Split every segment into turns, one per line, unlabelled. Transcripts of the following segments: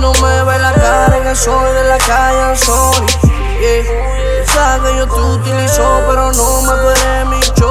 no me ve la carga, soy de la calle, soy. Yeah. Sabes, yo te utilizo, pero no me duele mi show.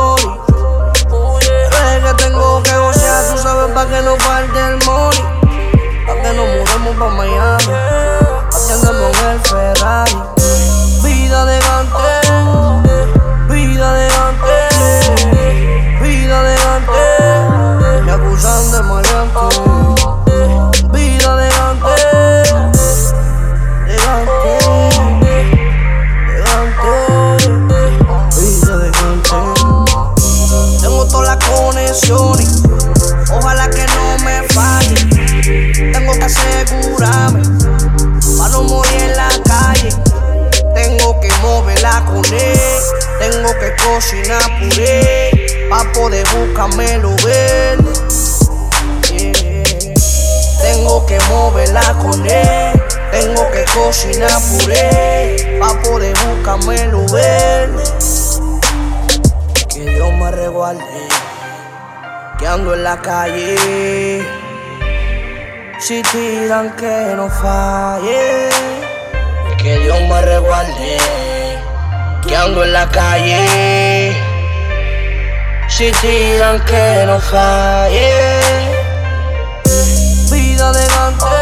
Tengo que cocinar puré, pa' poder buscármelo ver. Yeah. Tengo que moverla con él, tengo que cocinar puré, pa' poder buscármelo ver. Que Dios me resguarde, que ando en la calle. Si tiran que no falle, que Dios me resguarde, que ando en la calle. Si tiran que no falle, vida de gante,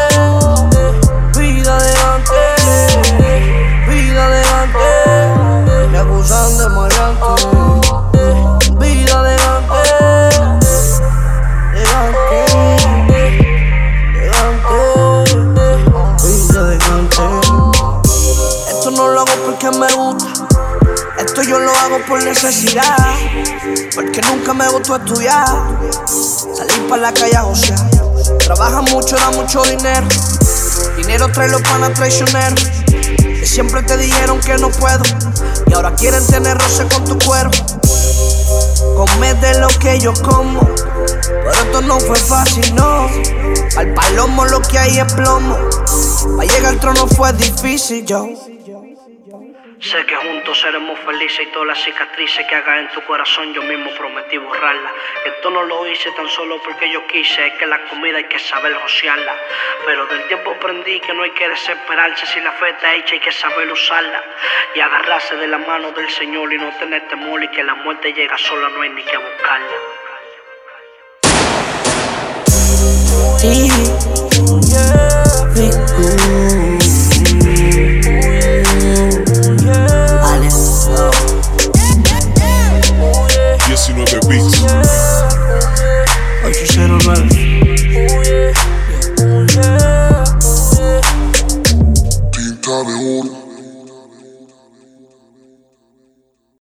vida de gante, vida de gante. Me acusan de maleante. Vida de gante, de gante, de gante, vida de gante. Esto no lo hago porque me gusta, esto yo lo hago por necesidad. Porque nunca me gustó estudiar, salir para la calle a josear. Trabaja mucho, da mucho dinero, dinero trae los panas traicioneros. Que siempre te dijeron que no puedo, y ahora quieren tener roce con tu cuerpo. Comer de lo que yo como. Pero esto no fue fácil, no. Al palomo lo que hay es plomo. Para llegar al trono fue difícil, yo.
Sé que juntos seremos felices y todas las cicatrices que hagas en tu corazón yo mismo prometí borrarla. Esto no lo hice tan solo porque yo quise, es que la comida hay que saber josearla. Pero del tiempo aprendí que no hay que desesperarse si la fe está hecha hay que saber usarla. Y agarrarse de la mano del Señor y no tener temor y que la muerte llega sola no hay ni que buscarla.
Sí. Future.